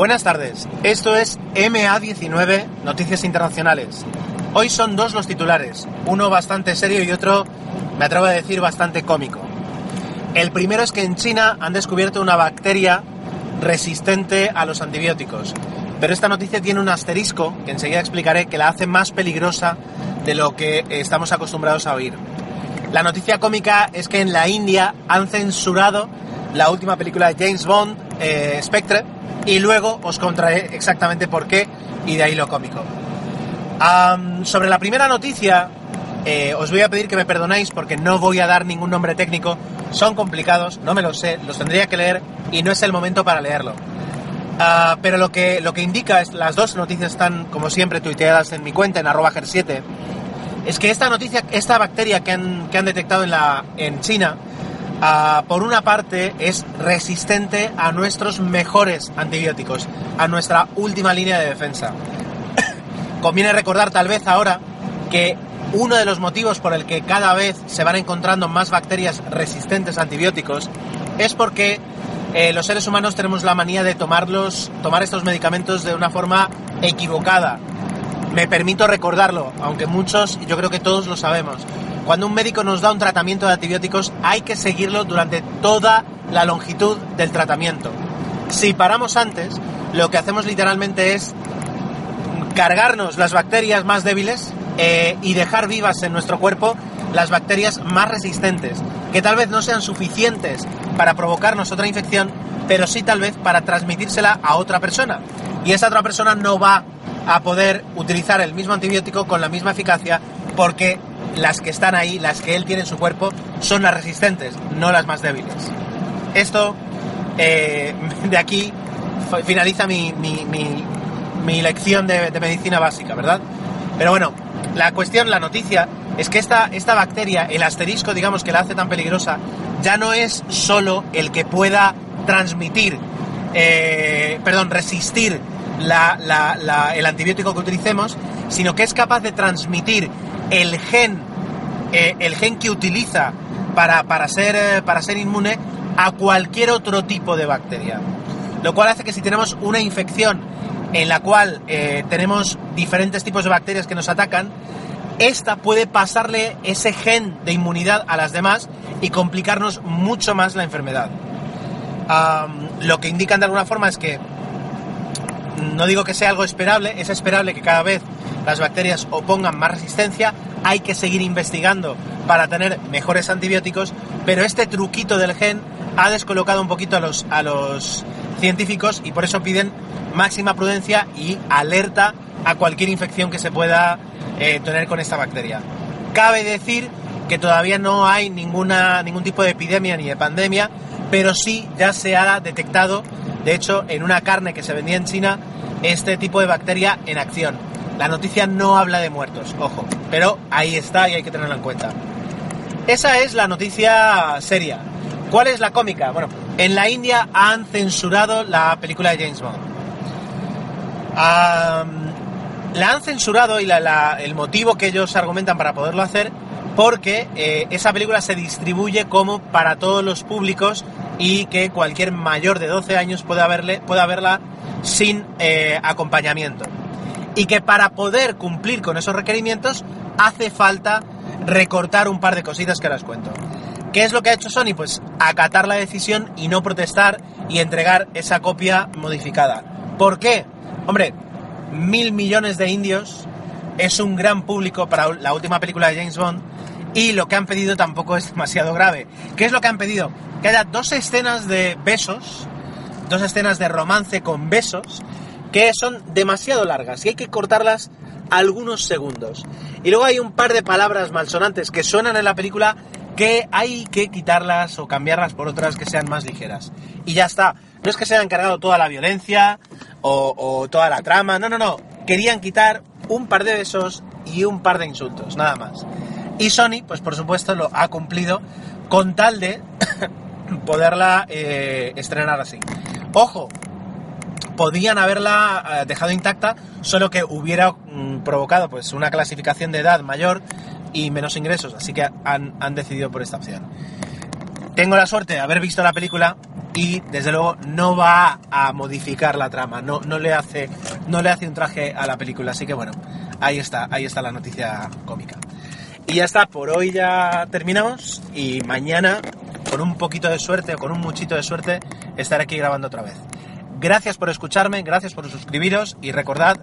Buenas tardes, esto es MA19 Noticias Internacionales. Hoy son dos los titulares, uno bastante serio y otro, me atrevo a decir, bastante cómico. El primero es que en China han descubierto una bacteria resistente a los antibióticos, pero esta noticia tiene un asterisco que enseguida explicaré que la hace más peligrosa de lo que estamos acostumbrados a oír. La noticia cómica es que en la India han censurado la última película de James Bond, eh, Spectre, y luego os contaré exactamente por qué y de ahí lo cómico. sobre la primera noticia, eh, os voy a pedir que me perdonéis porque no voy a dar ningún nombre técnico. Son complicados, no me los sé, los tendría que leer y no es el momento para leerlo. Ah, pero lo que, lo que indica, es, las dos noticias están como siempre tuiteadas en mi cuenta en arroba 7 es que esta noticia, esta bacteria que han, que han detectado en, la, en China, Ah, por una parte, es resistente a nuestros mejores antibióticos, a nuestra última línea de defensa. Conviene recordar tal vez ahora que uno de los motivos por el que cada vez se van encontrando más bacterias resistentes a antibióticos es porque eh, los seres humanos tenemos la manía de tomarlos, tomar estos medicamentos de una forma equivocada. Me permito recordarlo, aunque muchos, yo creo que todos lo sabemos. Cuando un médico nos da un tratamiento de antibióticos hay que seguirlo durante toda la longitud del tratamiento. Si paramos antes, lo que hacemos literalmente es cargarnos las bacterias más débiles eh, y dejar vivas en nuestro cuerpo las bacterias más resistentes, que tal vez no sean suficientes para provocarnos otra infección, pero sí tal vez para transmitírsela a otra persona. Y esa otra persona no va a poder utilizar el mismo antibiótico con la misma eficacia porque las que están ahí, las que él tiene en su cuerpo, son las resistentes, no las más débiles. Esto, eh, de aquí, finaliza mi, lección de, medicina básica, ¿verdad? Pero bueno, la cuestión, la noticia, es que esta, esta bacteria, el asterisco, digamos, que la hace tan peligrosa, ya no es solo el que pueda transmitir, eh, perdón, resistir el antibiótico que utilicemos, sino que es capaz de transmitir el gen, eh, el gen que utiliza para, para, ser, eh, para ser inmune a cualquier otro tipo de bacteria. Lo cual hace que si tenemos una infección en la cual eh, tenemos diferentes tipos de bacterias que nos atacan, esta puede pasarle ese gen de inmunidad a las demás y complicarnos mucho más la enfermedad. lo que indican de alguna forma es que no digo que sea algo esperable, es esperable que cada vez las bacterias opongan más resistencia, hay que seguir investigando para tener mejores antibióticos, pero este truquito del gen ha descolocado un poquito a los, a los científicos y por eso piden máxima prudencia y alerta a cualquier infección que se pueda eh, tener con esta bacteria. Cabe decir que todavía no hay ninguna, ningún tipo de epidemia ni de pandemia, pero sí ya se ha detectado, de hecho, en una carne que se vendía en China, este tipo de bacteria en acción. La noticia no habla de muertos, ojo, pero ahí está y hay que tenerlo en cuenta. Esa es la noticia seria. ¿Cuál es la cómica? Bueno, en la India han censurado la película de James Bond. la han censurado y el motivo que ellos argumentan para poderlo hacer porque eh, esa película se distribuye como para todos los públicos y que cualquier mayor de 12 años pueda verla sin eh, acompañamiento y que para poder cumplir con esos requerimientos hace falta recortar un par de cositas que las cuento. ¿Qué es lo que ha hecho Sony? Pues acatar la decisión y no protestar y entregar esa copia modificada. ¿Por qué? Hombre, mil millones de indios es un gran público para la última película de James Bond y lo que han pedido tampoco es demasiado grave. ¿Qué es lo que han pedido? Que haya dos escenas de besos, dos escenas de romance con besos que son demasiado largas y hay que cortarlas algunos segundos. Y luego hay un par de palabras malsonantes que suenan en la película que hay que quitarlas o cambiarlas por otras que sean más ligeras. Y ya está. No es que se hayan cargado toda la violencia o, toda la trama, no, no, no. Querían quitar un par de besos y un par de insultos, nada más. Y Sony, pues por supuesto, lo ha cumplido con tal de poderla eh, estrenar así. Ojo, podían haberla eh, dejado intacta, solo que hubiera mm, provocado pues una clasificación de edad mayor y menos ingresos, así que han, decidido por esta opción. Tengo la suerte de haber visto la película y desde luego no va a modificar la trama, no, no, le hace, no le hace un traje a la película, así que bueno, ahí está, ahí está la noticia cómica. Y ya está, por hoy ya terminamos y mañana, con un poquito de suerte o con un muchito de suerte, estaré aquí grabando otra vez. Gracias por escucharme, gracias por suscribiros y recordad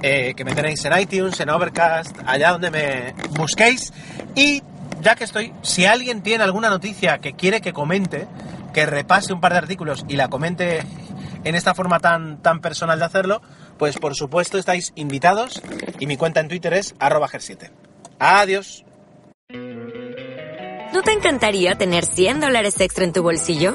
eh, que me tenéis en iTunes, en Overcast, allá donde me busquéis. Y ya que estoy, si alguien tiene alguna noticia que quiere que comente, que repase un par de artículos y la comente en esta forma tan, tan personal de hacerlo, pues por supuesto estáis invitados y mi cuenta en Twitter es arroba 7 Adiós. ¿No te encantaría tener 100 dólares extra en tu bolsillo?